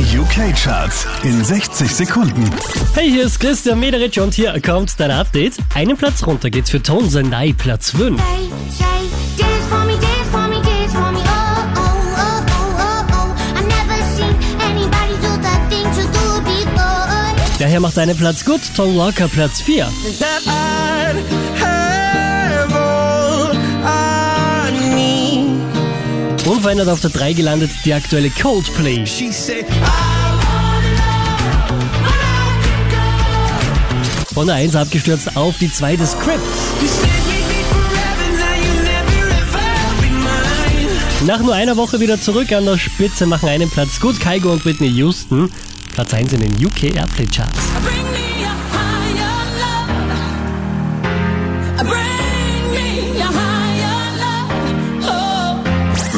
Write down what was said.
Die UK-Charts in 60 Sekunden. Hey, hier ist Christian Mederich und hier kommt dein Update. Einen Platz runter geht's für Ton Sendai, Platz 5. Say, say, dance for me, dance for me, dance for me. Oh, oh, oh, oh, oh, oh. I've never seen anybody do that thing you do before. Daher macht einen Platz gut, Tom Walker, Platz 4. Unverändert auf der 3 gelandet die aktuelle Coldplay. Said, Von der 1 abgestürzt auf die 2 des Scripts. Nach nur einer Woche wieder zurück an der Spitze machen einen Platz gut Kaigo und Whitney Houston. Platz 1 in den UK Airplay Charts. Bring me a higher